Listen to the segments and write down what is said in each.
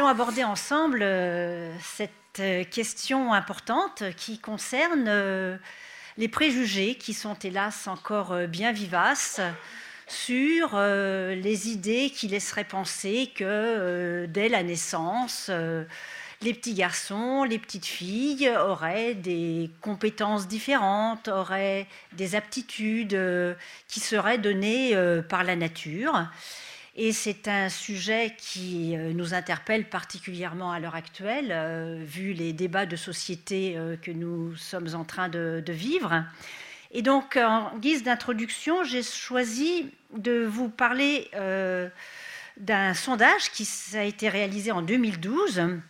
allons aborder ensemble euh, cette question importante qui concerne les préjugés qui sont hélas encore bien vivaces sur les idées qui laisseraient penser que dès la naissance, les petits garçons, les petites filles auraient des compétences différentes, auraient des aptitudes euh, qui seraient données euh, par la nature. Et c'est un sujet qui euh, nous interpelle particulièrement à l'heure actuelle, vu les débats de société que nous sommes en train de, vivre. Et donc, en guise d'introduction, j'ai choisi de vous parler d'un sondage qui a été réalisé en 2012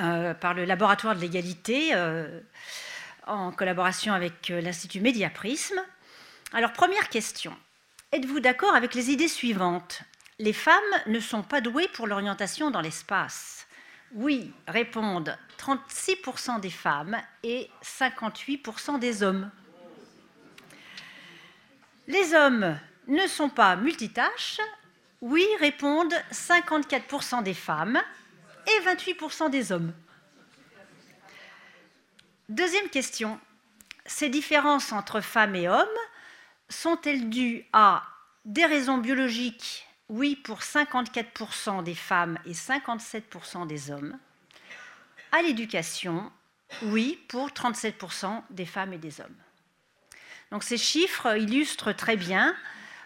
euh, par le laboratoire de l'égalité euh, en collaboration avec euh, l'Institut Médiaprisme. Alors, première question. Êtes-vous d'accord avec les idées suivantes? Les femmes ne sont pas douées pour l'orientation dans l'espace. Oui, répondent 36% des femmes et 58% des hommes. Les hommes ne sont pas multitâches. Oui, répondent 54% des femmes et 28% des hommes. Deuxième question. Ces différences entre femmes et hommes sont-elles dues à des raisons biologiques Oui, pour 54% des femmes et 57% des hommes. À l'éducation Oui, pour 37% des femmes et des hommes? Donc ces chiffres illustrent très bien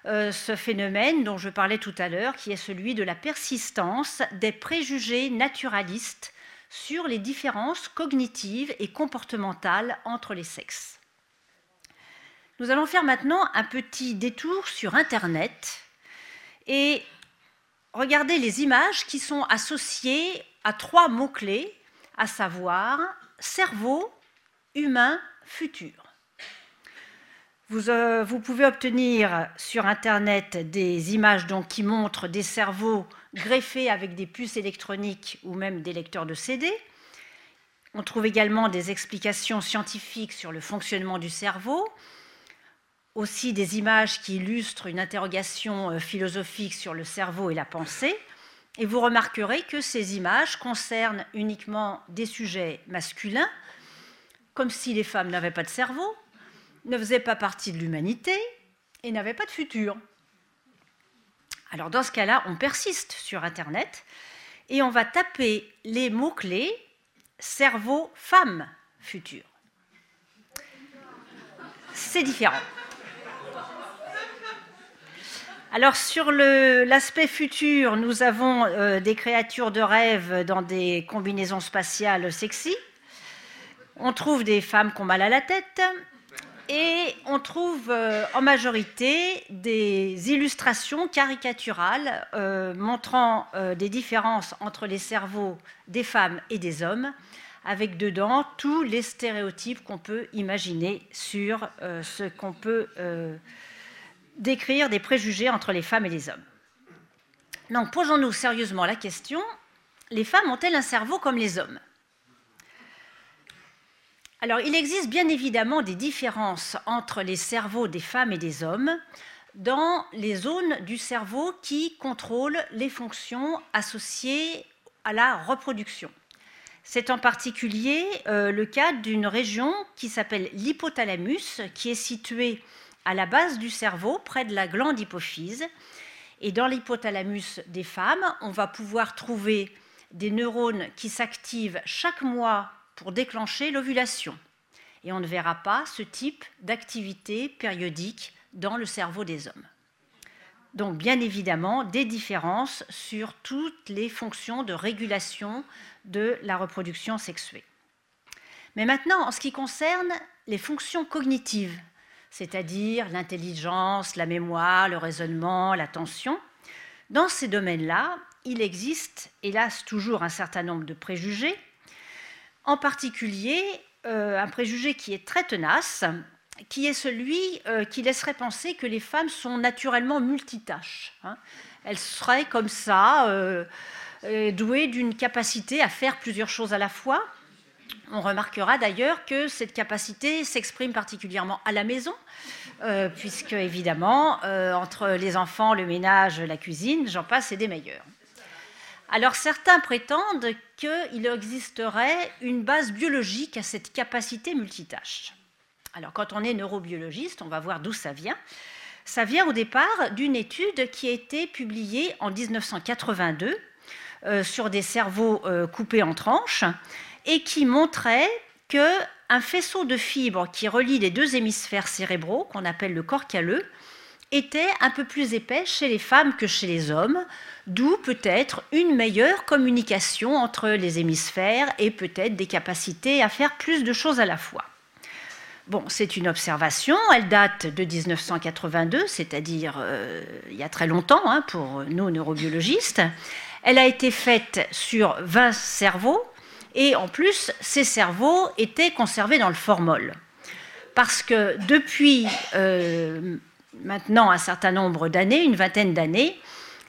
euh, ce phénomène dont je parlais tout à l'heure, qui est celui de la persistance des préjugés naturalistes sur les différences cognitives et comportementales entre les sexes. Nous allons faire maintenant un petit détour sur Internet et regarder les images qui sont associées à trois mots-clés, à savoir cerveau, humain, futur. Euh, vous, pouvez obtenir sur Internet des images donc, qui montrent des cerveaux greffés avec des puces électroniques ou même des lecteurs de CD. On trouve également des explications scientifiques sur le fonctionnement du cerveau, aussi des images qui illustrent une interrogation euh, philosophique sur le cerveau et la pensée. Et vous remarquerez que ces images concernent uniquement des sujets masculins, comme si les femmes n'avaient pas de cerveau, ne faisait pas partie de l'humanité et n'avait pas de futur. Alors dans ce cas-là, on persiste sur Internet et on va taper les mots-clés cerveau, femme, futur. C'est différent. Alors sur l'aspect futur, nous avons euh, des créatures de rêve dans des combinaisons spatiales sexy. On trouve des femmes qui ont mal à la tête, et on trouve euh, en majorité des illustrations caricaturales euh, montrant des différences entre les cerveaux des femmes et des hommes, avec dedans tous les stéréotypes qu'on peut imaginer sur ce qu'on peut décrire des préjugés entre les femmes et les hommes. Donc posons-nous sérieusement la question, les femmes ont-elles un cerveau comme les hommes? Alors, il existe bien évidemment des différences entre les cerveaux des femmes et des hommes dans les zones du cerveau qui contrôlent les fonctions associées à la reproduction. C'est en particulier euh, le cas d'une région qui s'appelle l'hypothalamus, qui est située à la base du cerveau, près de la glande hypophyse. Et dans l'hypothalamus des femmes, on va pouvoir trouver des neurones qui s'activent chaque mois pour déclencher l'ovulation. Et on ne verra pas ce type d'activité périodique dans le cerveau des hommes. Donc bien évidemment des différences sur toutes les fonctions de régulation de la reproduction sexuée. Mais maintenant, en ce qui concerne les fonctions cognitives, c'est-à-dire l'intelligence, la mémoire, le raisonnement, l'attention, dans ces domaines-là, il existe, hélas, toujours un certain nombre de préjugés en particulier euh, un préjugé qui est très tenace, qui est celui euh, qui laisserait penser que les femmes sont naturellement multitâches. Hein. Elles seraient comme ça, euh, douées d'une capacité à faire plusieurs choses à la fois. On remarquera d'ailleurs que cette capacité s'exprime particulièrement à la maison, puisque évidemment, entre les enfants, le ménage, la cuisine, j'en passe, c'est des meilleurs. Alors certains prétendent qu'il existerait une base biologique à cette capacité multitâche. Alors quand on est neurobiologiste, on va voir d'où ça vient. Ça vient au départ d'une étude qui a été publiée en 1982 euh, sur des cerveaux euh, coupés en tranches et qui montrait qu'un faisceau de fibres qui relie les deux hémisphères cérébraux, qu'on appelle le corps calleux, était un peu plus épais chez les femmes que chez les hommes, d'où peut-être une meilleure communication entre les hémisphères et peut-être des capacités à faire plus de choses à la fois. Bon, c'est une observation, elle date de 1982, c'est-à-dire euh, il y a très longtemps hein, pour nous neurobiologistes. Elle a été faite sur 20 cerveaux et en plus, ces cerveaux étaient conservés dans le formol. Parce que depuis euh, maintenant un certain nombre d'années, une vingtaine d'années,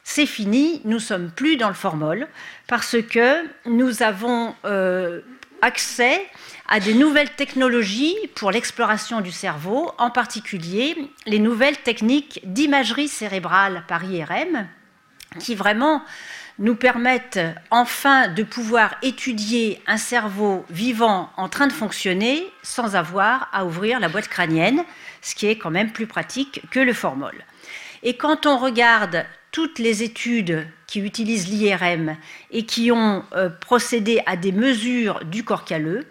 c'est fini, nous sommes plus dans le formol parce que nous avons euh, accès à des nouvelles technologies pour l'exploration du cerveau, en particulier les nouvelles techniques d'imagerie cérébrale par IRM, qui vraiment nous permettent enfin de pouvoir étudier un cerveau vivant en train de fonctionner sans avoir à ouvrir la boîte crânienne, ce qui est quand même plus pratique que le formol. Et quand on regarde toutes les études qui utilisent l'IRM et qui ont euh, procédé à des mesures du corps calleux,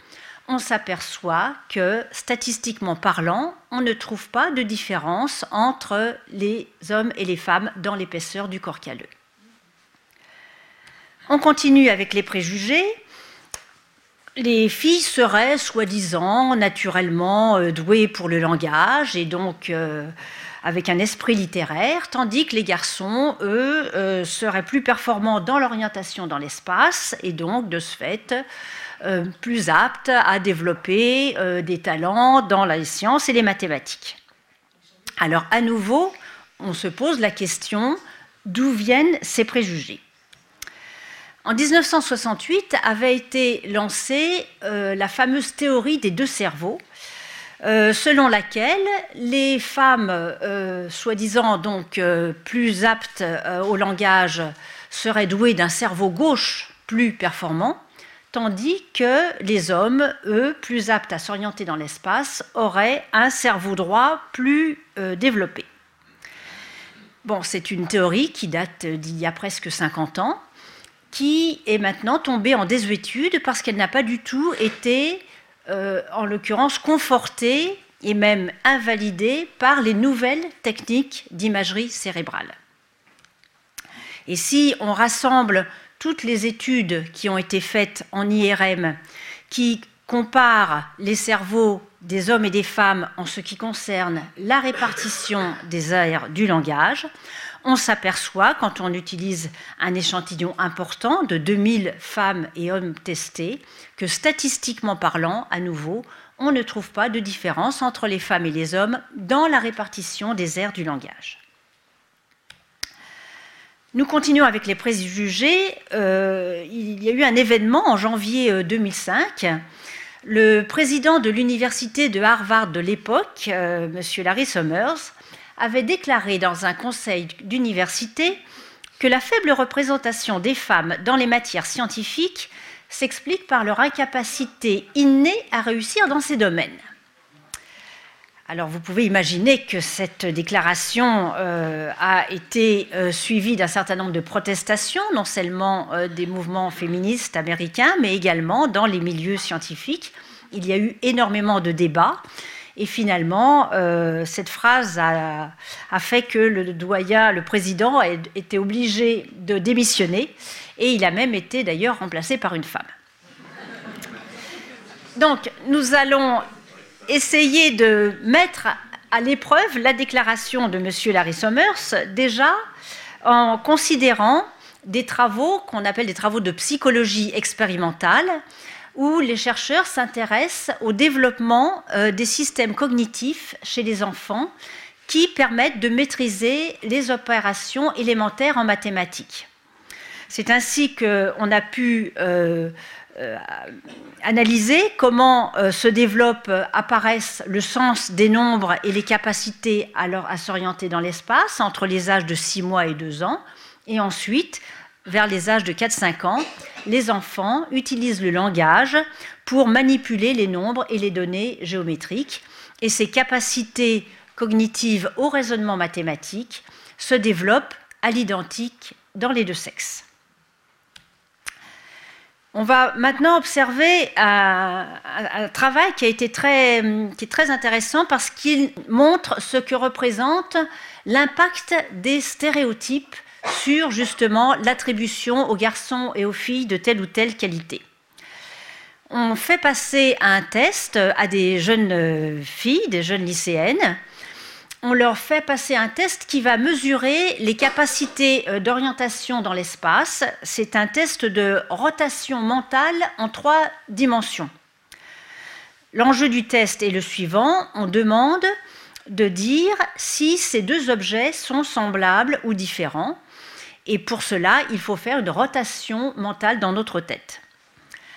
on s'aperçoit que, statistiquement parlant, on ne trouve pas de différence entre les hommes et les femmes dans l'épaisseur du corps calleux. On continue avec les préjugés. Les filles seraient soi-disant naturellement euh, douées pour le langage et donc euh, avec un esprit littéraire, tandis que les garçons, eux, euh, seraient plus performants dans l'orientation dans l'espace et donc de ce fait plus aptes à développer des talents dans les sciences et les mathématiques. Alors à nouveau, on se pose la question d'où viennent ces préjugés? En 1968 avait été lancée euh, la fameuse théorie des deux cerveaux, euh, selon laquelle les femmes, euh, soi-disant donc plus aptes au langage, seraient douées d'un cerveau gauche plus performant, tandis que les hommes, eux, plus aptes à s'orienter dans l'espace, auraient un cerveau droit plus développé. Bon, c'est une théorie qui date d'il y a presque 50 ans qui est maintenant tombée en désuétude parce qu'elle n'a pas du tout été, euh, en l'occurrence, confortée et même invalidée par les nouvelles techniques d'imagerie cérébrale. Et si on rassemble toutes les études qui ont été faites en IRM, qui comparent les cerveaux des hommes et des femmes en ce qui concerne la répartition des aires du langage, on s'aperçoit, quand on utilise un échantillon important de 2000 femmes et hommes testés, que statistiquement parlant, à nouveau, on ne trouve pas de différence entre les femmes et les hommes dans la répartition des aires du langage. Nous continuons avec les préjugés. Euh, il y a eu un événement en janvier 2005. Euh, Le président de l'université de Harvard de l'époque, euh, M. Larry Summers, avait déclaré dans un conseil d'université que la faible représentation des femmes dans les matières scientifiques s'explique par leur incapacité innée à réussir dans ces domaines. Alors vous pouvez imaginer que cette déclaration euh, a été euh, suivie d'un certain nombre de protestations, non seulement euh, des mouvements féministes américains, mais également dans les milieux scientifiques. Il y a eu énormément de débats et finalement, euh, cette phrase a, fait que le doyen, le président, a été obligé de démissionner. Et il a même été d'ailleurs remplacé par une femme. Donc, nous allons essayer de mettre à l'épreuve la déclaration de M. Larry Summers, déjà en considérant des travaux qu'on appelle des travaux de psychologie expérimentale, où les chercheurs s'intéressent au développement euh, des systèmes cognitifs chez les enfants qui permettent de maîtriser les opérations élémentaires en mathématiques. C'est ainsi qu'on a pu euh, euh, analyser comment se développent, apparaissent le sens des nombres et les capacités à, à s'orienter dans l'espace entre les âges de 6 mois et 2 ans, et ensuite vers les âges de 4-5 ans, les enfants utilisent le langage pour manipuler les nombres et les données géométriques. Et ces capacités cognitives au raisonnement mathématique se développent à l'identique dans les deux sexes. On va maintenant observer un, travail qui, qui est très intéressant parce qu'il montre ce que représente l'impact des stéréotypes sur justement l'attribution aux garçons et aux filles de telle ou telle qualité. On fait passer un test à des jeunes filles, des jeunes lycéennes, on leur fait passer un test qui va mesurer les capacités euh, d'orientation dans l'espace. C'est un test de rotation mentale en trois dimensions. L'enjeu du test est le suivant. On demande de dire si ces deux objets sont semblables ou différents. Et pour cela, il faut faire une rotation mentale dans notre tête.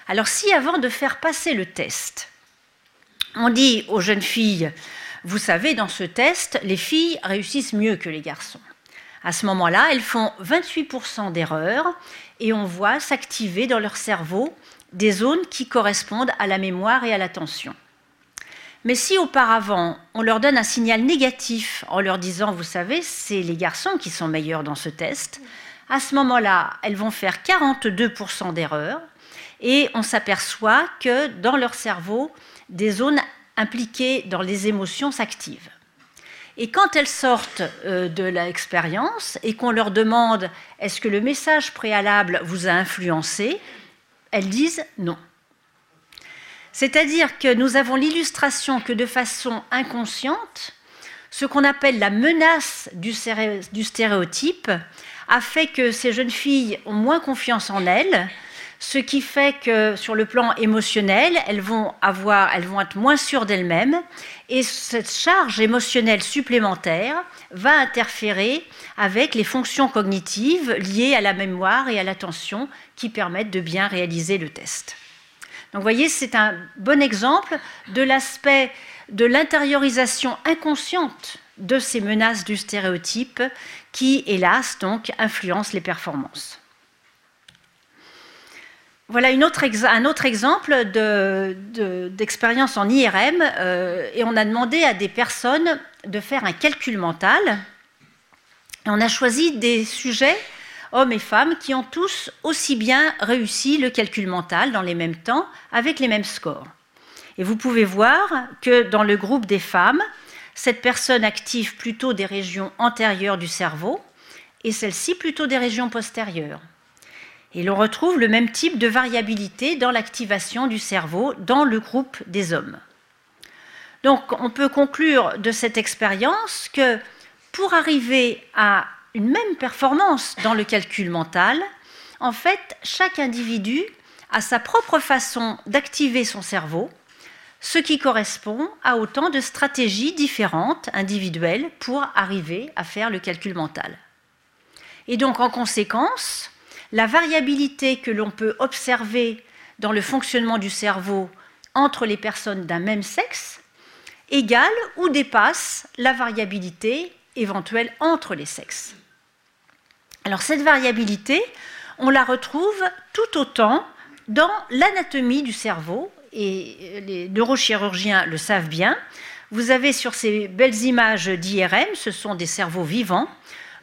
Alors si avant de faire passer le test, on dit aux jeunes filles, vous savez, dans ce test, les filles réussissent mieux que les garçons. À ce moment-là, elles font 28% d'erreurs et on voit s'activer dans leur cerveau des zones qui correspondent à la mémoire et à l'attention. Mais si auparavant on leur donne un signal négatif en leur disant, vous savez, c'est les garçons qui sont meilleurs dans ce test, à ce moment-là, elles vont faire 42% d'erreurs et on s'aperçoit que dans leur cerveau, des zones impliquées dans les émotions s'activent. Et quand elles sortent euh, de l'expérience et qu'on leur demande est-ce que le message préalable vous a influencé, elles disent non. C'est-à-dire que nous avons l'illustration que de façon inconsciente, ce qu'on appelle la menace du stéréotype a fait que ces jeunes filles ont moins confiance en elles, ce qui fait que sur le plan émotionnel, elles vont, avoir, elles vont être moins sûres d'elles-mêmes, et cette charge émotionnelle supplémentaire va interférer avec les fonctions cognitives liées à la mémoire et à l'attention qui permettent de bien réaliser le test. Donc vous voyez, c'est un bon exemple de l'aspect de l'intériorisation inconsciente de ces menaces du stéréotype qui, hélas, donc, influencent les performances. Voilà un autre exemple d'expérience en IRM, euh, et on a demandé à des personnes de faire un calcul mental. On a choisi des sujets, hommes et femmes, qui ont tous aussi bien réussi le calcul mental dans les mêmes temps, avec les mêmes scores. Et vous pouvez voir que dans le groupe des femmes, cette personne active plutôt des régions antérieures du cerveau, et celle-ci plutôt des régions postérieures. Et l'on retrouve le même type de variabilité dans l'activation du cerveau dans le groupe des hommes. Donc on peut conclure de cette expérience que pour arriver à une même performance dans le calcul mental, en fait, chaque individu a sa propre façon d'activer son cerveau, ce qui correspond à autant de stratégies différentes, individuelles, pour arriver à faire le calcul mental. Et donc, en conséquence, la variabilité que l'on peut observer dans le fonctionnement du cerveau entre les personnes d'un même sexe égale ou dépasse la variabilité éventuelle entre les sexes. Alors cette variabilité, on la retrouve tout autant dans l'anatomie du cerveau, et les neurochirurgiens le savent bien. Vous avez sur ces belles images d'IRM, ce sont des cerveaux vivants,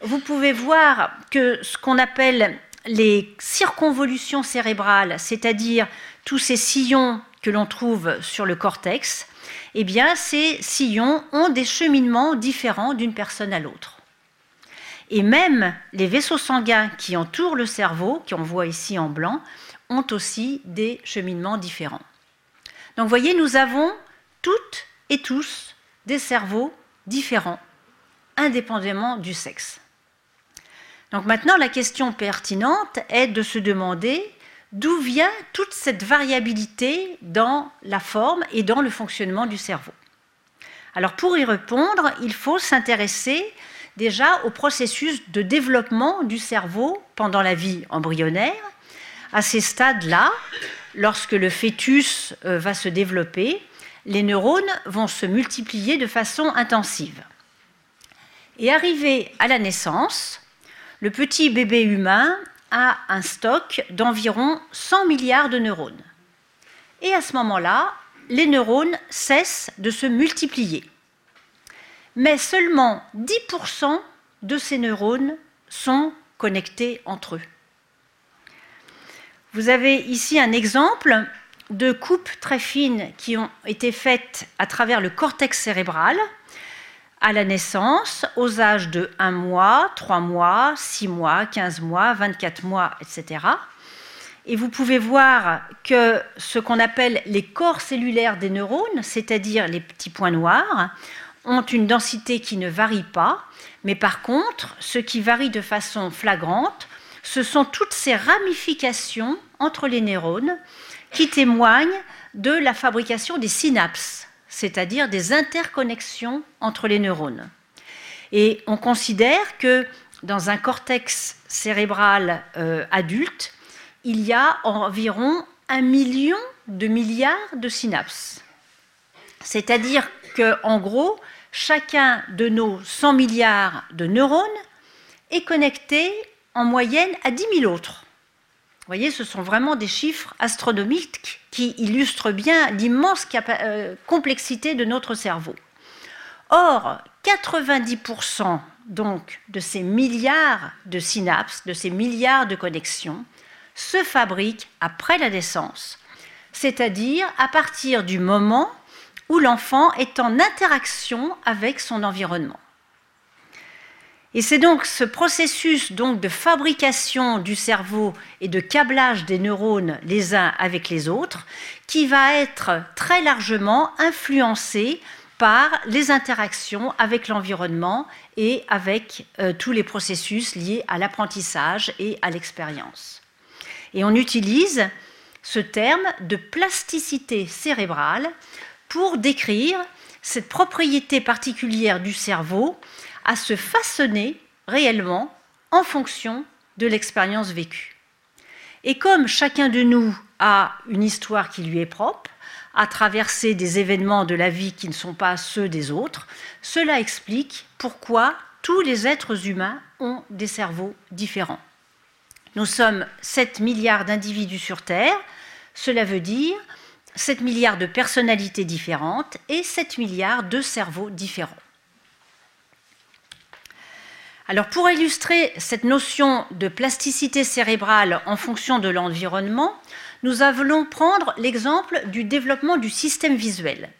vous pouvez voir que ce qu'on appelle les circonvolutions cérébrales, c'est-à-dire tous ces sillons que l'on trouve sur le cortex, eh bien, ces sillons ont des cheminements différents d'une personne à l'autre. Et même les vaisseaux sanguins qui entourent le cerveau, qu'on voit ici en blanc, ont aussi des cheminements différents. Donc, vous voyez, nous avons toutes et tous des cerveaux différents, indépendamment du sexe. Donc maintenant, la question pertinente est de se demander d'où vient toute cette variabilité dans la forme et dans le fonctionnement du cerveau. Alors pour y répondre, il faut s'intéresser déjà au processus de développement du cerveau pendant la vie embryonnaire. À ces stades-là, lorsque le fœtus euh, va se développer, les neurones vont se multiplier de façon intensive. Et arrivé à la naissance, le petit bébé humain a un stock d'environ 100 milliards de neurones. Et à ce moment-là, les neurones cessent de se multiplier. Mais seulement 10% de ces neurones sont connectés entre eux. Vous avez ici un exemple de coupes très fines qui ont été faites à travers le cortex cérébral à la naissance, aux âges de 1 mois, 3 mois, 6 mois, 15 mois, 24 mois, etc. Et vous pouvez voir que ce qu'on appelle les corps cellulaires des neurones, c'est-à-dire les petits points noirs, ont une densité qui ne varie pas, mais par contre, ce qui varie de façon flagrante, ce sont toutes ces ramifications entre les neurones qui témoignent de la fabrication des synapses, c'est-à-dire des interconnexions entre les neurones. Et on considère que dans un cortex cérébral euh, adulte, il y a environ un million de milliards de synapses. C'est-à-dire qu'en gros, chacun de nos 100 milliards de neurones est connecté en moyenne à 10 000 autres. Vous voyez, ce sont vraiment des chiffres astronomiques qui illustrent bien l'immense euh, complexité de notre cerveau. Or, 90% donc de ces milliards de synapses, de ces milliards de connexions, se fabriquent après la naissance, c'est-à-dire à partir du moment où l'enfant est en interaction avec son environnement. Et c'est donc ce processus donc de fabrication du cerveau et de câblage des neurones les uns avec les autres qui va être très largement influencé par les interactions avec l'environnement et avec euh, tous les processus liés à l'apprentissage et à l'expérience. Et on utilise ce terme de plasticité cérébrale pour décrire cette propriété particulière du cerveau à se façonner réellement en fonction de l'expérience vécue. Et comme chacun de nous a une histoire qui lui est propre, a traversé des événements de la vie qui ne sont pas ceux des autres, cela explique pourquoi tous les êtres humains ont des cerveaux différents. Nous sommes 7 milliards d'individus sur Terre, cela veut dire 7 milliards de personnalités différentes et 7 milliards de cerveaux différents. Alors pour illustrer cette notion de plasticité cérébrale en fonction de l'environnement, nous allons prendre l'exemple du développement du système visuel.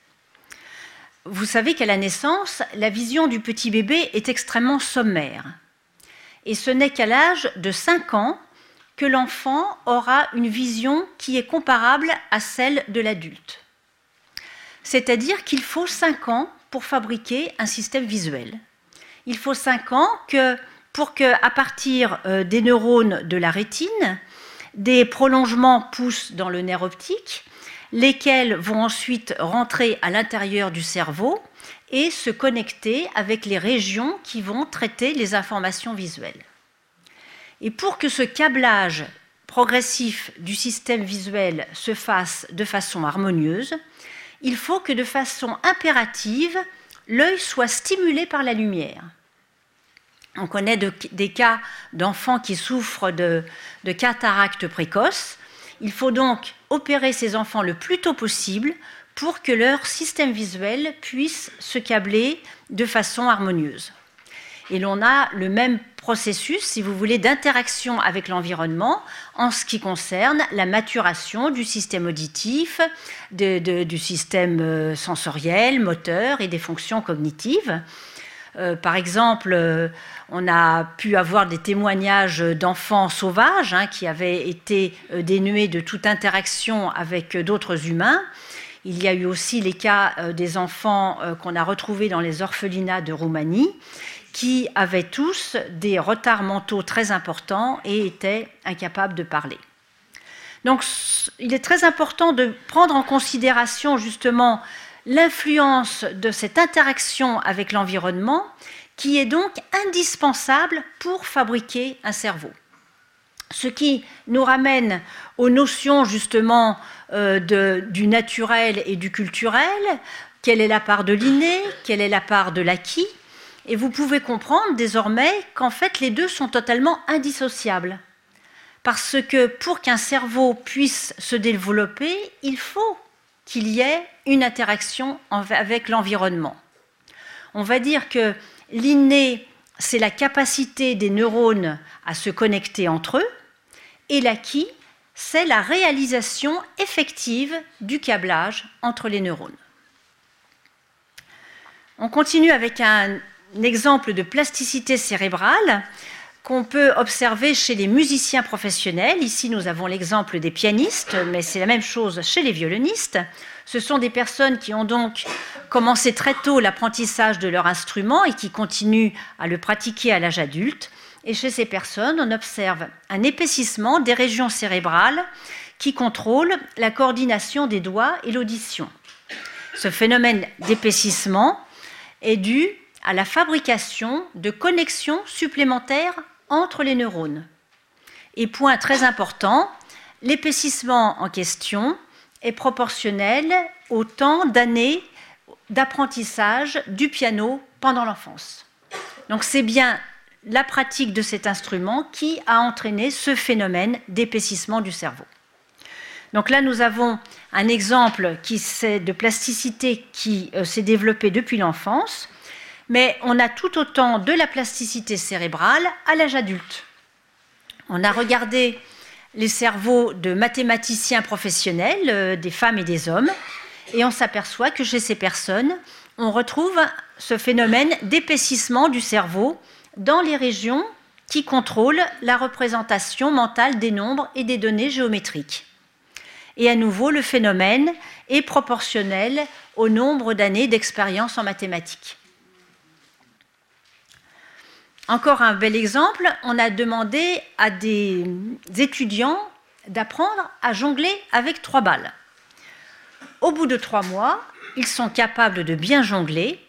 Vous savez qu'à la naissance, la vision du petit bébé est extrêmement sommaire. Et ce n'est qu'à l'âge de 5 ans que l'enfant aura une vision qui est comparable à celle de l'adulte. C'est-à-dire qu'il faut 5 ans pour fabriquer un système visuel il faut 5 ans pour que, à partir euh, des neurones de la rétine, des prolongements poussent dans le nerf optique, lesquels vont ensuite rentrer à l'intérieur du cerveau et se connecter avec les régions qui vont traiter les informations visuelles. Et pour que ce câblage progressif du système visuel se fasse de façon harmonieuse, il faut que de façon impérative, l'œil soit stimulé par la lumière. On connaît des cas d'enfants qui souffrent de, de cataracte précoce. Il faut donc opérer ces enfants le plus tôt possible pour que leur système visuel puisse se câbler de façon harmonieuse. Et l'on a le même processus, si vous voulez, d'interaction avec l'environnement en ce qui concerne la maturation du système auditif, du système euh, sensoriel, moteur et des fonctions cognitives. Euh, par exemple, euh, on a pu avoir des témoignages d'enfants sauvages hein, qui avaient été dénués de toute interaction avec d'autres humains. Il y a eu aussi les cas des enfants qu'on a retrouvés dans les orphelinats de Roumanie, qui avaient tous des retards mentaux très importants et étaient incapables de parler. Donc il est très important de prendre en considération justement l'influence de cette interaction avec l'environnement qui est donc indispensable pour fabriquer un cerveau. Ce qui nous ramène aux notions justement euh, du naturel et du culturel, quelle est la part de l'inné, quelle est la part de l'acquis, et vous pouvez comprendre désormais qu'en fait les deux sont totalement indissociables. parce que pour qu'un cerveau puisse se développer, il faut qu'il y ait une interaction avec l'environnement. On va dire que l'inné, c'est la capacité des neurones à se connecter entre eux, et l'acquis, c'est la réalisation effective du câblage entre les neurones. On continue avec un exemple de plasticité cérébrale qu'on peut observer chez les musiciens professionnels. Ici, nous avons l'exemple des pianistes, mais c'est la même chose chez les violonistes. Ce sont des personnes qui ont donc commencé très tôt l'apprentissage de leur instrument et qui continuent à le pratiquer à l'âge adulte. Et chez ces personnes, on observe un épaississement des régions cérébrales qui contrôlent la coordination des doigts et l'audition. Ce phénomène d'épaississement est dû à la fabrication de connexions supplémentaires entre les neurones. Et point très important, l'épaississement en question est proportionnel au temps d'années d'apprentissage du piano pendant l'enfance. Donc c'est bien la pratique de cet instrument qui a entraîné ce phénomène d'épaississement du cerveau. Donc là, nous avons un exemple qui de plasticité qui euh, s'est développé depuis l'enfance, mais on a tout autant de la plasticité cérébrale à l'âge adulte. On a regardé les cerveaux de mathématiciens professionnels, euh, des femmes et des hommes, et on s'aperçoit que chez ces personnes, on retrouve ce phénomène d'épaississement du cerveau dans les régions qui contrôlent la représentation mentale des nombres et des données géométriques. Et à nouveau, le phénomène est proportionnel au nombre d'années d'expérience en mathématiques. Encore un bel exemple, on a demandé à des étudiants d'apprendre à jongler avec trois balles. Au bout de trois mois, ils sont capables de bien jongler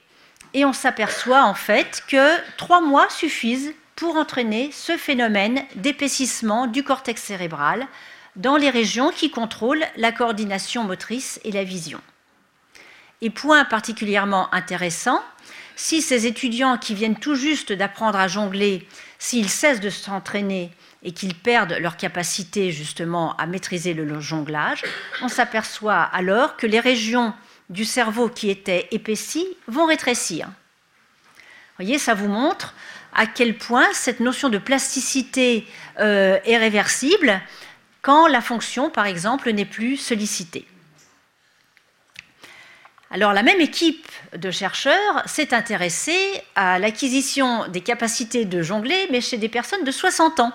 et on s'aperçoit en fait que trois mois suffisent pour entraîner ce phénomène d'épaississement du cortex cérébral dans les régions qui contrôlent la coordination motrice et la vision. Et point particulièrement intéressant, si ces étudiants qui viennent tout juste d'apprendre à jongler, s'ils cessent de s'entraîner et qu'ils perdent leur capacité justement à maîtriser le jonglage, on s'aperçoit alors que les régions du cerveau qui étaient épaissies vont rétrécir. Vous voyez, ça vous montre à quel point cette notion de plasticité euh, est réversible quand la fonction, par exemple, n'est plus sollicitée. Alors la même équipe de chercheurs s'est intéressée à l'acquisition des capacités de jongler, mais chez des personnes de 60 ans.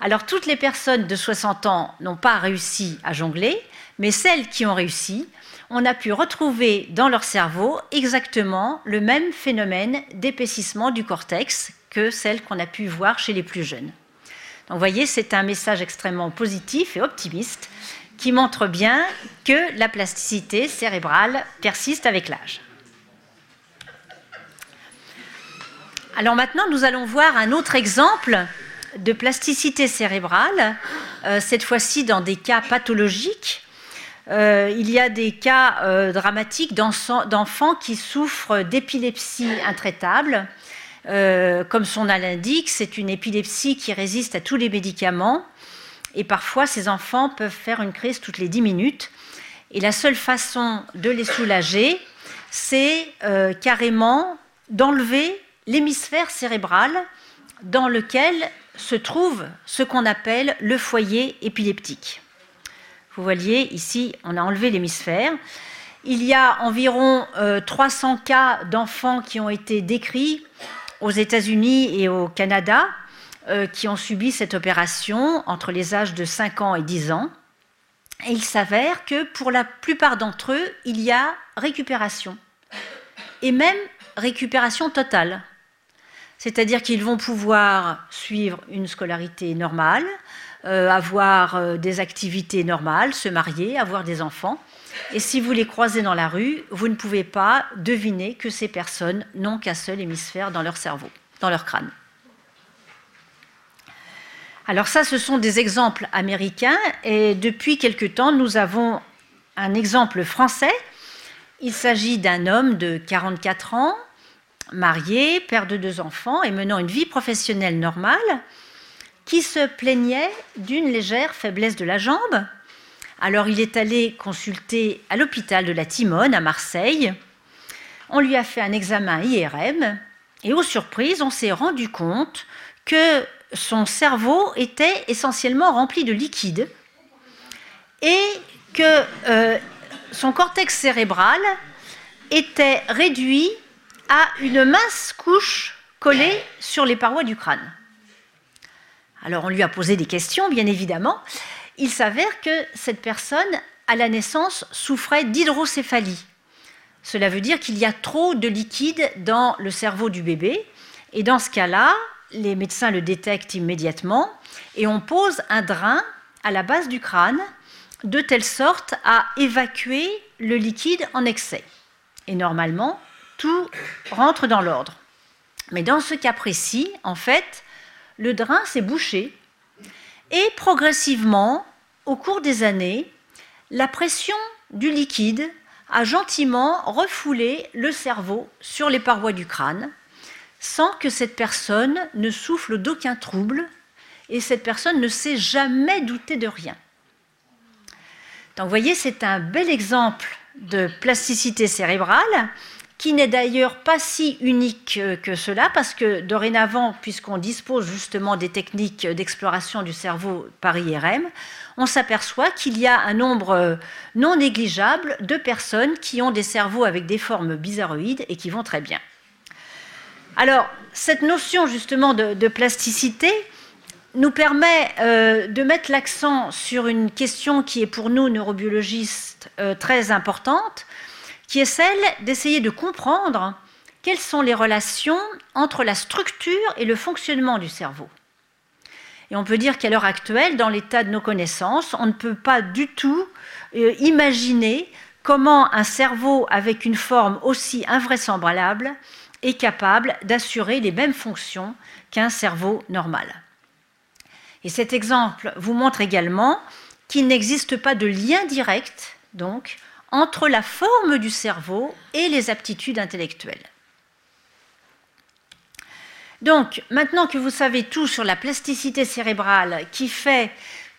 Alors toutes les personnes de 60 ans n'ont pas réussi à jongler, mais celles qui ont réussi, on a pu retrouver dans leur cerveau exactement le même phénomène d'épaississement du cortex que celle qu'on a pu voir chez les plus jeunes. Donc vous voyez, c'est un message extrêmement positif et optimiste qui montre bien que la plasticité cérébrale persiste avec l'âge. Alors maintenant, nous allons voir un autre exemple de plasticité cérébrale, euh, cette fois-ci dans des cas pathologiques. Euh, il y a des cas euh, dramatiques d'enfants qui souffrent d'épilepsie intraitable. comme son nom l'indique, c'est une épilepsie qui résiste à tous les médicaments et parfois, ces enfants peuvent faire une crise toutes les 10 minutes. Et la seule façon de les soulager, c'est euh, carrément d'enlever l'hémisphère cérébral dans lequel se trouve ce qu'on appelle le foyer épileptique. Vous voyez, ici, on a enlevé l'hémisphère. Il y a environ 300 euh, cas d'enfants qui ont été décrits aux États-Unis et au Canada euh, qui ont subi cette opération entre les âges de 5 ans et 10 ans. Et il s'avère que pour la plupart d'entre eux, il y a récupération. Et même récupération totale. C'est-à-dire qu'ils vont pouvoir suivre une scolarité normale, euh, avoir euh, des activités normales, se marier, avoir des enfants. Et si vous les croisez dans la rue, vous ne pouvez pas deviner que ces personnes n'ont qu'un seul hémisphère dans leur cerveau, dans leur crâne. Alors ça, ce sont des exemples américains et depuis quelque temps, nous avons un exemple français. Il s'agit d'un homme de 44 ans, marié, père de deux enfants et menant une vie professionnelle normale, qui se plaignait d'une légère faiblesse de la jambe. Alors il est allé consulter à l'hôpital de la Timone à Marseille. On lui a fait un examen IRM et aux surprises, on s'est rendu compte que son cerveau était essentiellement rempli de liquide et que euh, son cortex cérébral était réduit à une mince couche collée sur les parois du crâne. Alors on lui a posé des questions, bien évidemment. Il s'avère que cette personne, à la naissance, souffrait d'hydrocéphalie. Cela veut dire qu'il y a trop de liquide dans le cerveau du bébé. Et dans ce cas-là, les médecins le détectent immédiatement et on pose un drain à la base du crâne de telle sorte à évacuer le liquide en excès. Et normalement, tout rentre dans l'ordre. Mais dans ce cas précis, en fait, le drain s'est bouché et progressivement, au cours des années, la pression du liquide a gentiment refoulé le cerveau sur les parois du crâne sans que cette personne ne souffle d'aucun trouble et cette personne ne s'est jamais douté de rien. Donc vous voyez, c'est un bel exemple de plasticité cérébrale qui n'est d'ailleurs pas si unique que cela, parce que dorénavant, puisqu'on dispose justement des techniques d'exploration du cerveau par IRM, on s'aperçoit qu'il y a un nombre non négligeable de personnes qui ont des cerveaux avec des formes bizarroïdes et qui vont très bien. Alors, cette notion justement de, plasticité nous permet euh, de mettre l'accent sur une question qui est pour nous, neurobiologistes, euh, très importante, qui est celle d'essayer de comprendre quelles sont les relations entre la structure et le fonctionnement du cerveau. Et on peut dire qu'à l'heure actuelle, dans l'état de nos connaissances, on ne peut pas du tout euh, imaginer comment un cerveau avec une forme aussi invraisemblable est capable d'assurer les mêmes fonctions qu'un cerveau normal. Et cet exemple vous montre également qu'il n'existe pas de lien direct donc entre la forme du cerveau et les aptitudes intellectuelles. Donc, maintenant que vous savez tout sur la plasticité cérébrale qui fait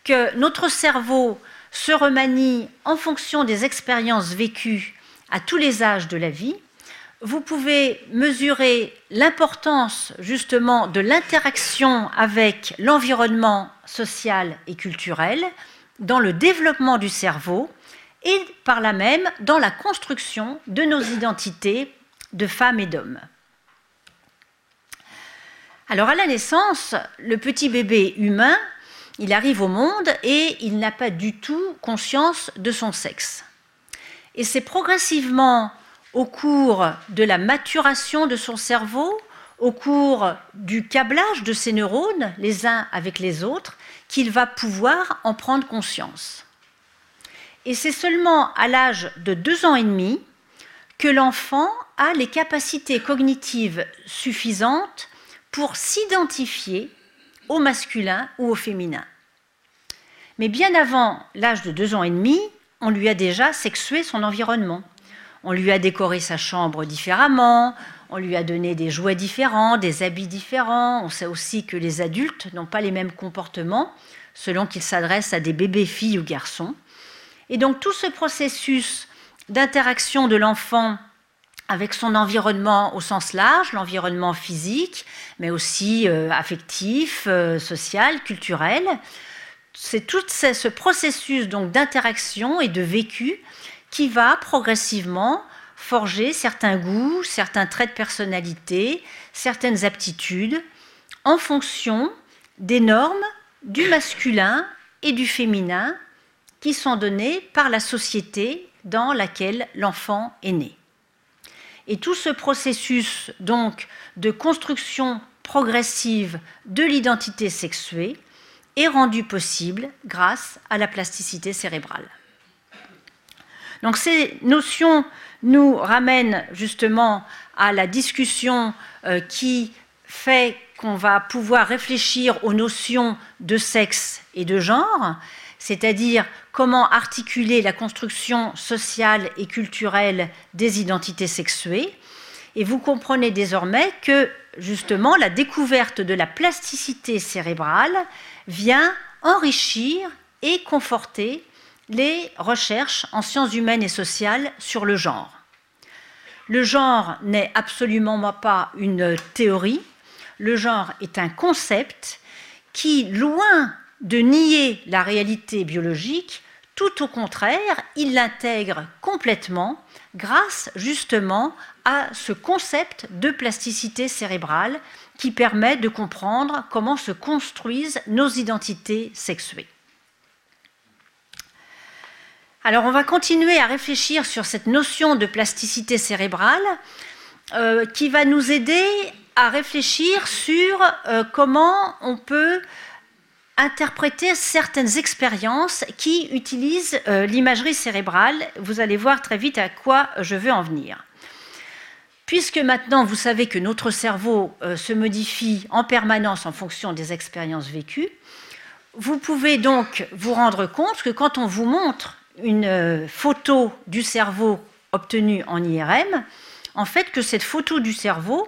que notre cerveau se remanie en fonction des expériences vécues à tous les âges de la vie, vous pouvez mesurer l'importance justement de l'interaction avec l'environnement social et culturel dans le développement du cerveau et par là même dans la construction de nos identités de femmes et d'hommes. Alors à la naissance, le petit bébé humain, il arrive au monde et il n'a pas du tout conscience de son sexe. Et c'est progressivement au cours de la maturation de son cerveau, au cours du câblage de ses neurones, les uns avec les autres, qu'il va pouvoir en prendre conscience. Et c'est seulement à l'âge de deux ans et demi que l'enfant a les capacités cognitives suffisantes pour s'identifier au masculin ou au féminin. Mais bien avant l'âge de deux ans et demi, on lui a déjà sexué son environnement. On lui a décoré sa chambre différemment, on lui a donné des jouets différents, des habits différents. On sait aussi que les adultes n'ont pas les mêmes comportements selon qu'ils s'adressent à des bébés filles ou garçons. Et donc tout ce processus d'interaction de l'enfant avec son environnement au sens large, l'environnement physique, mais aussi euh, affectif, euh, social, culturel, c'est tout ce processus donc d'interaction et de vécu qui va progressivement forger certains goûts, certains traits de personnalité, certaines aptitudes en fonction des normes du masculin et du féminin qui sont données par la société dans laquelle l'enfant est né. Et tout ce processus donc de construction progressive de l'identité sexuée est rendu possible grâce à la plasticité cérébrale. Donc ces notions nous ramènent justement à la discussion euh, qui fait qu'on va pouvoir réfléchir aux notions de sexe et de genre, c'est-à-dire comment articuler la construction sociale et culturelle des identités sexuées. Et vous comprenez désormais que justement la découverte de la plasticité cérébrale vient enrichir et conforter les recherches en sciences humaines et sociales sur le genre. Le genre n'est absolument pas une théorie, le genre est un concept qui, loin de nier la réalité biologique, tout au contraire, il l'intègre complètement grâce justement à ce concept de plasticité cérébrale qui permet de comprendre comment se construisent nos identités sexuées. Alors on va continuer à réfléchir sur cette notion de plasticité cérébrale euh, qui va nous aider à réfléchir sur euh, comment on peut interpréter certaines expériences qui utilisent euh, l'imagerie cérébrale. Vous allez voir très vite à quoi je veux en venir. Puisque maintenant vous savez que notre cerveau se modifie en permanence en fonction des expériences vécues, vous pouvez donc vous rendre compte que quand on vous montre une euh, photo du cerveau obtenue en IRM, en fait que cette photo du cerveau,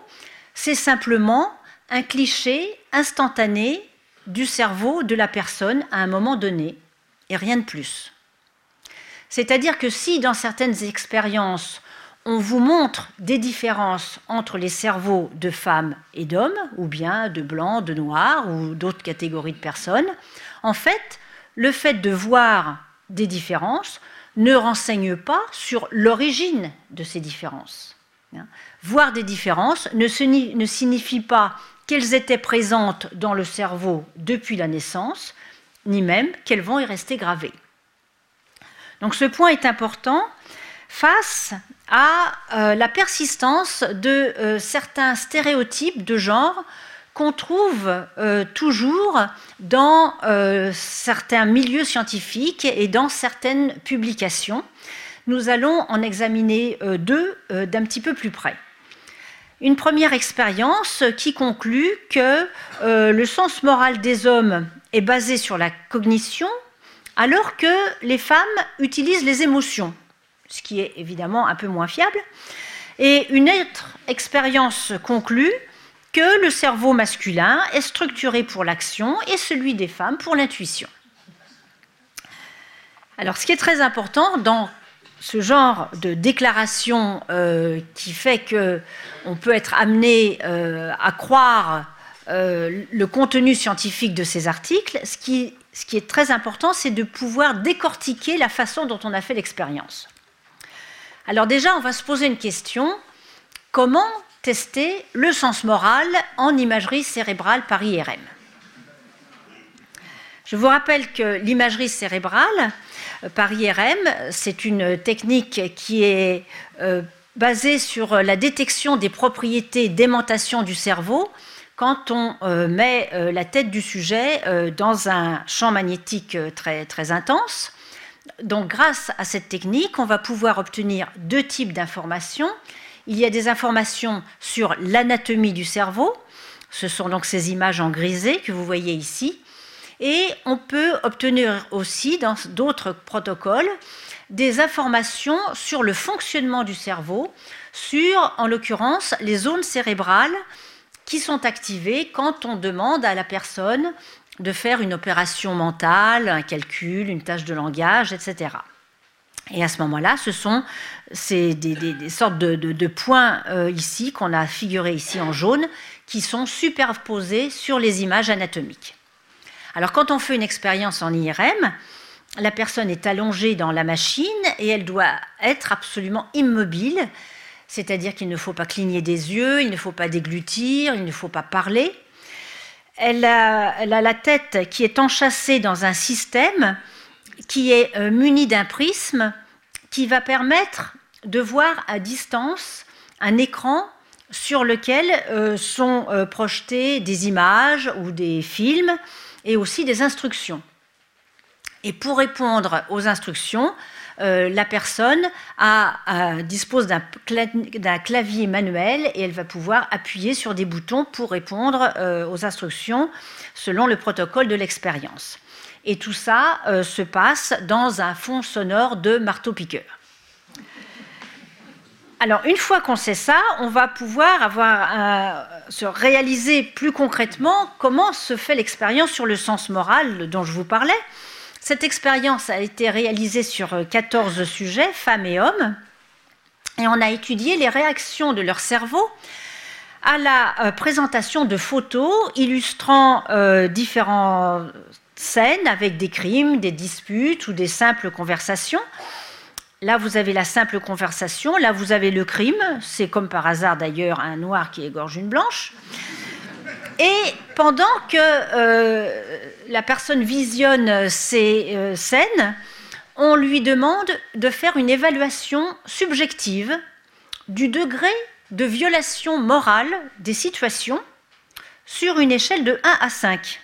c'est simplement un cliché instantané du cerveau de la personne à un moment donné, et rien de plus. C'est-à-dire que si dans certaines expériences, on vous montre des différences entre les cerveaux de femmes et d'hommes, ou bien de blancs, de noirs, ou d'autres catégories de personnes, en fait, le fait de voir des différences ne renseigne pas sur l'origine de ces différences. Hein. Voir des différences ne, signifie pas qu'elles étaient présentes dans le cerveau depuis la naissance, ni même qu'elles vont y rester gravées. Donc ce point est important face à euh, la persistance de euh, certains stéréotypes de genre qu'on trouve euh, toujours dans euh, certains milieux scientifiques et dans certaines publications. Nous allons en examiner euh, deux d'un petit peu plus près. Une première expérience qui conclut que le sens moral des hommes est basé sur la cognition, alors que les femmes utilisent les émotions, ce qui est évidemment un peu moins fiable. Et une autre expérience conclut que le cerveau masculin est structuré pour l'action et celui des femmes pour l'intuition. Alors ce qui est très important dans ce genre de déclaration euh, qui fait qu'on peut être amené euh, à croire euh, le contenu scientifique de ces articles, ce qui, ce qui est très important, c'est de pouvoir décortiquer la façon dont on a fait l'expérience. Alors déjà, on va se poser une question. Comment tester le sens moral en imagerie cérébrale par IRM. Je vous rappelle que l'imagerie cérébrale euh, par IRM, c'est une technique qui est euh, basée sur la détection des propriétés d'aimantation du cerveau quand on euh, met la tête du sujet dans un champ magnétique très intense. Donc grâce à cette technique, on va pouvoir obtenir deux types d'informations il y a des informations sur l'anatomie du cerveau. Ce sont donc ces images en grisé que vous voyez ici. Et on peut obtenir aussi dans d'autres protocoles des informations sur le fonctionnement du cerveau, sur en l'occurrence les zones cérébrales qui sont activées quand on demande à la personne de faire une opération mentale, un calcul, une tâche de langage, etc. Et à ce moment-là, ce sont des, sortes de, points euh, ici, qu'on a figurés ici en jaune, qui sont superposés sur les images anatomiques. Alors quand on fait une expérience en IRM, la personne est allongée dans la machine et elle doit être absolument immobile, c'est-à-dire qu'il ne faut pas cligner des yeux, il ne faut pas déglutir, il ne faut pas parler. Elle a, elle a la tête qui est enchâssée dans un système qui est euh, muni d'un prisme qui va permettre de voir à distance un écran sur lequel euh, sont euh, projetées des images ou des films et aussi des instructions. Et pour répondre aux instructions, la personne dispose d'un clavier manuel et elle va pouvoir appuyer sur des boutons pour répondre aux instructions selon le protocole de l'expérience. Et tout ça euh, se passe dans un fond sonore de marteau-piqueur. Alors, une fois qu'on sait ça, on va pouvoir avoir, se réaliser plus concrètement comment se fait l'expérience sur le sens moral dont je vous parlais. Cette expérience a été réalisée sur 14 sujets, femmes et hommes, et on a étudié les réactions de leur cerveau à la euh, présentation de photos illustrant euh, différentes scènes avec des crimes, des disputes ou des simples conversations. Là, vous avez la simple conversation, là, vous avez le crime, c'est comme par hasard d'ailleurs un noir qui égorge une blanche. Et pendant que euh, la personne visionne ces scènes, on lui demande de faire une évaluation subjective du degré de violation morale des situations sur une échelle de 1 à 5.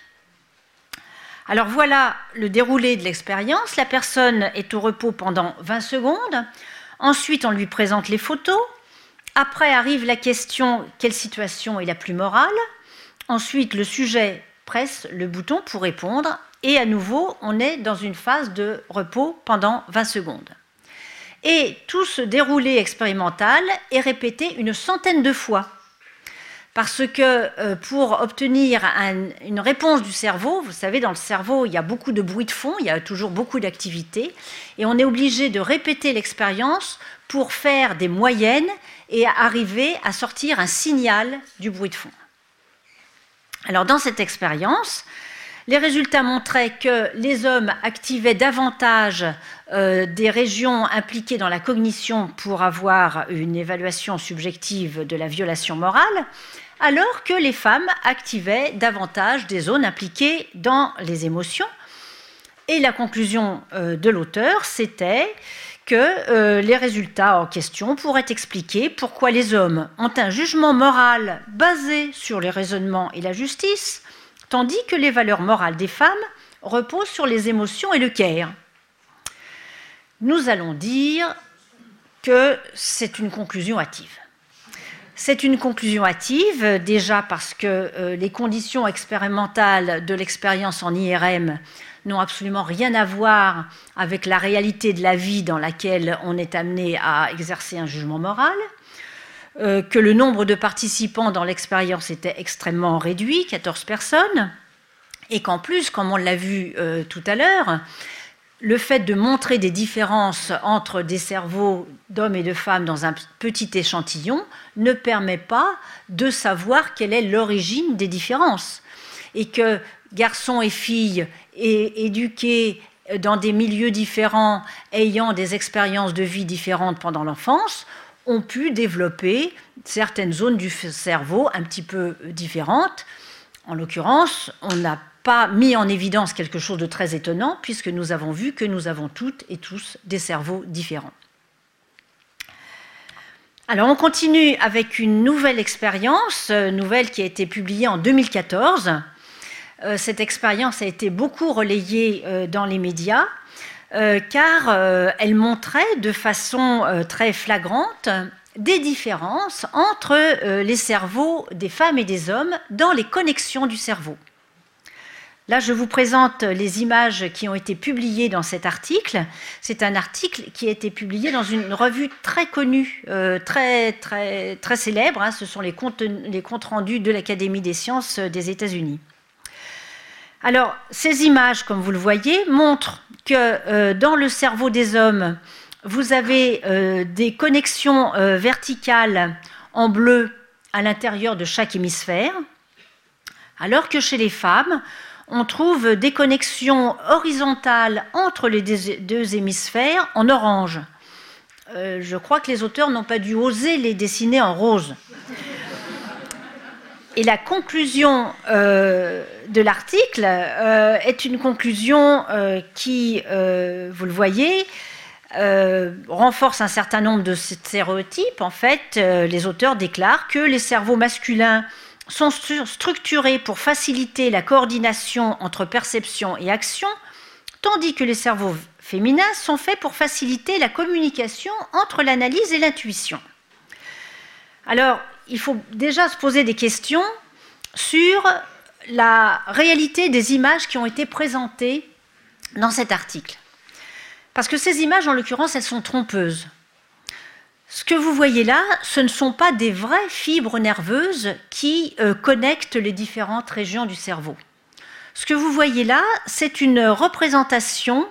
Alors voilà le déroulé de l'expérience. La personne est au repos pendant 20 secondes. Ensuite, on lui présente les photos. Après arrive la question quelle situation est la plus morale? Ensuite, le sujet presse le bouton pour répondre. Et à nouveau, on est dans une phase de repos pendant 20 secondes. Et tout ce déroulé expérimental est répété une centaine de fois. Parce que euh, pour obtenir une réponse du cerveau, vous savez, dans le cerveau, il y a beaucoup de bruit de fond, il y a toujours beaucoup d'activité, et on est obligé de répéter l'expérience pour faire des moyennes et arriver à sortir un signal du bruit de fond. Alors dans cette expérience, les résultats montraient que les hommes activaient davantage euh, des régions impliquées dans la cognition pour avoir une évaluation subjective de la violation morale, alors que les femmes activaient davantage des zones impliquées dans les émotions. Et la conclusion euh, de l'auteur, c'était que euh, les résultats en question pourraient expliquer pourquoi les hommes ont un jugement moral basé sur les raisonnements et la justice, tandis que les valeurs morales des femmes reposent sur les émotions et le care. Nous allons dire que c'est une conclusion hâtive. C'est une conclusion hâtive, déjà parce que euh, les conditions expérimentales de l'expérience en IRM n'ont absolument rien à voir avec la réalité de la vie dans laquelle on est amené à exercer un jugement moral, euh, que le nombre de participants dans l'expérience était extrêmement réduit, 14 personnes, et qu'en plus, comme on l'a vu euh, tout à l'heure, le fait de montrer des différences entre des cerveaux d'hommes et de femmes dans un petit échantillon ne permet pas de savoir quelle est l'origine des différences. Et que garçons et filles éduqués dans des milieux différents, ayant des expériences de vie différentes pendant l'enfance, ont pu développer certaines zones du cerveau un petit peu différentes. En l'occurrence, on n'a pas mis en évidence quelque chose de très étonnant, puisque nous avons vu que nous avons toutes et tous des cerveaux différents. Alors on continue avec une nouvelle expérience, euh, nouvelle qui a été publiée en 2014. Euh, cette expérience a été beaucoup relayée euh, dans les médias. Euh, car euh, elle montrait de façon euh, très flagrante des différences entre les cerveaux des femmes et des hommes dans les connexions du cerveau. Là, je vous présente les images qui ont été publiées dans cet article. C'est un article qui a été publié dans une revue très connue, très, célèbre. Hein. Ce sont les comptes, les comptes rendus de l'Académie des sciences des États-Unis. Alors, ces images, comme vous le voyez, montrent que euh, dans le cerveau des hommes, vous avez euh, des connexions euh, verticales en bleu à l'intérieur de chaque hémisphère, alors que chez les femmes, on trouve des connexions horizontales entre les deux hémisphères en orange. je crois que les auteurs n'ont pas dû oser les dessiner en rose. Et la conclusion euh, de l'article euh, est une conclusion euh, qui, vous le voyez, renforce un certain nombre de stéréotypes. En fait, les auteurs déclarent que les cerveaux masculins sont structurés pour faciliter la coordination entre perception et action, tandis que les cerveaux féminins sont faits pour faciliter la communication entre l'analyse et l'intuition. Alors, il faut déjà se poser des questions sur la réalité des images qui ont été présentées dans cet article. Parce que ces images, en l'occurrence, elles sont trompeuses. Ce que vous voyez là, ce ne sont pas des vraies fibres nerveuses qui euh, connectent les différentes régions du cerveau. Ce que vous voyez là, c'est une représentation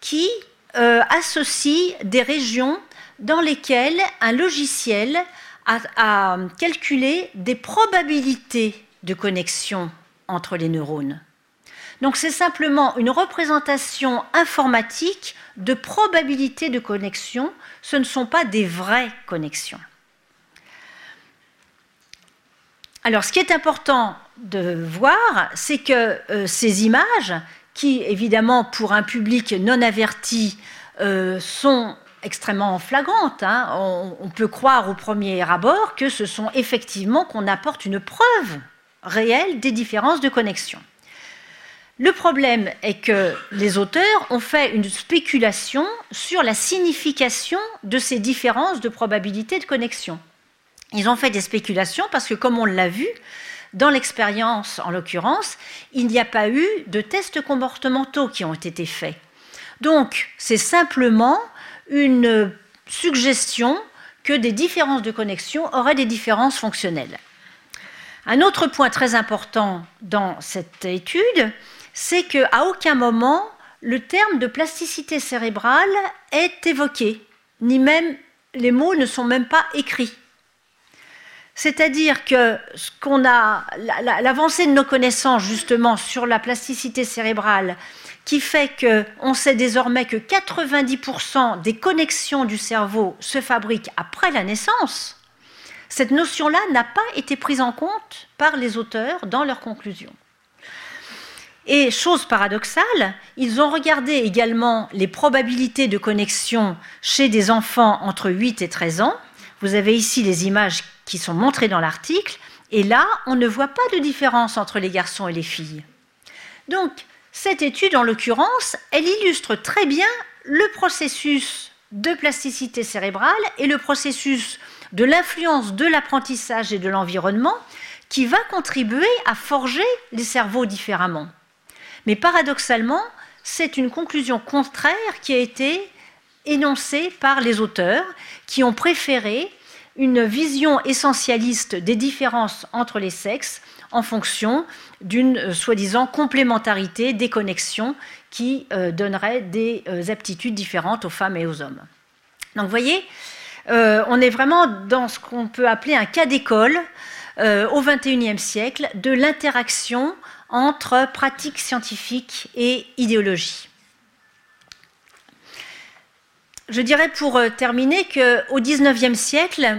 qui euh, associe des régions dans lesquelles un logiciel a calculé des probabilités de connexion entre les neurones. Donc c'est simplement une représentation informatique de probabilité de connexion, ce ne sont pas des vraies connexions. Alors ce qui est important de voir, c'est que euh, ces images, qui évidemment pour un public non averti euh, sont extrêmement flagrantes, hein, on, on peut croire au premier abord que ce sont effectivement qu'on apporte une preuve réelle des différences de connexion. Le problème est que les auteurs ont fait une spéculation sur la signification de ces différences de probabilité de connexion. Ils ont fait des spéculations parce que, comme on l'a vu, dans l'expérience en l'occurrence, il n'y a pas eu de tests comportementaux qui ont été faits. Donc, c'est simplement une suggestion que des différences de connexion auraient des différences fonctionnelles. Un autre point très important dans cette étude, c'est qu'à aucun moment le terme de plasticité cérébrale est évoqué, ni même les mots ne sont même pas écrits. C'est-à-dire que l'avancée de nos connaissances justement sur la plasticité cérébrale, qui fait qu'on sait désormais que 90% des connexions du cerveau se fabriquent après la naissance, cette notion-là n'a pas été prise en compte par les auteurs dans leurs conclusions. Et chose paradoxale, ils ont regardé également les probabilités de connexion chez des enfants entre 8 et 13 ans. Vous avez ici les images qui sont montrées dans l'article. Et là, on ne voit pas de différence entre les garçons et les filles. Donc, cette étude, en l'occurrence, elle illustre très bien le processus de plasticité cérébrale et le processus de l'influence de l'apprentissage et de l'environnement qui va contribuer à forger les cerveaux différemment. Mais paradoxalement, c'est une conclusion contraire qui a été énoncée par les auteurs qui ont préféré une vision essentialiste des différences entre les sexes en fonction d'une euh, soi-disant complémentarité des connexions qui euh, donnerait des euh, aptitudes différentes aux femmes et aux hommes. Donc vous voyez, on est vraiment dans ce qu'on peut appeler un cas d'école au XXIe siècle de l'interaction entre pratique scientifique et idéologie. Je dirais pour euh, terminer qu'au XIXe siècle,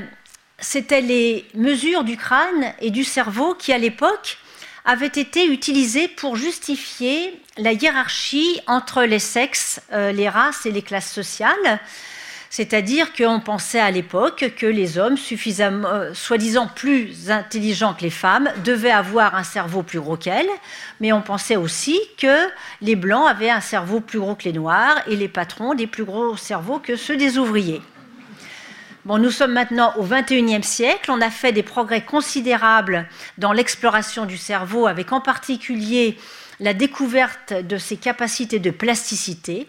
c'était les mesures du crâne et du cerveau qui, à l'époque, avaient été utilisées pour justifier la hiérarchie entre les sexes, euh, les races et les classes sociales. C'est-à-dire qu'on pensait à l'époque que les hommes, euh, soi-disant plus intelligents que les femmes, devaient avoir un cerveau plus gros qu'elles, mais on pensait aussi que les blancs avaient un cerveau plus gros que les noirs et les patrons des plus gros cerveaux que ceux des ouvriers. Bon, nous sommes maintenant au XXIe siècle, on a fait des progrès considérables dans l'exploration du cerveau, avec en particulier la découverte de ses capacités de plasticité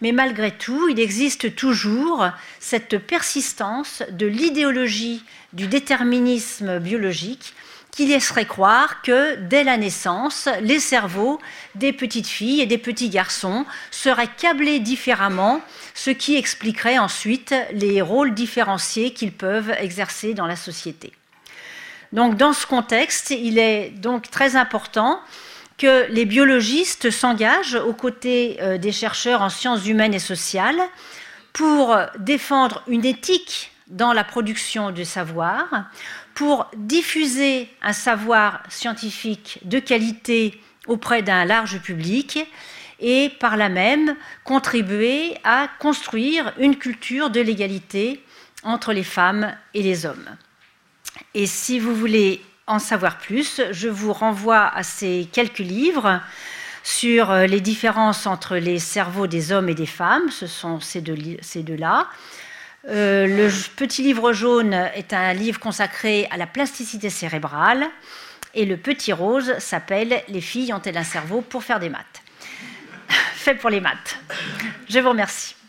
mais malgré tout, il existe toujours cette persistance de l'idéologie du déterminisme biologique qui laisserait croire que dès la naissance, les cerveaux des petites filles et des petits garçons seraient câblés différemment, ce qui expliquerait ensuite les rôles différenciés qu'ils peuvent exercer dans la société. Donc dans ce contexte, il est donc très important que les biologistes s'engagent aux côtés euh, des chercheurs en sciences humaines et sociales pour défendre une éthique dans la production du savoir, pour diffuser un savoir scientifique de qualité auprès d'un large public et par là même contribuer à construire une culture de l'égalité entre les femmes et les hommes. Et si vous voulez en savoir plus, je vous renvoie à ces quelques livres sur euh, les différences entre les cerveaux des hommes et des femmes. Ce sont ces deux-là. Euh, le petit livre jaune est un livre consacré à la plasticité cérébrale. Et le petit rose s'appelle Les filles ont-elles un cerveau pour faire des maths? Fait pour les maths. Je vous remercie.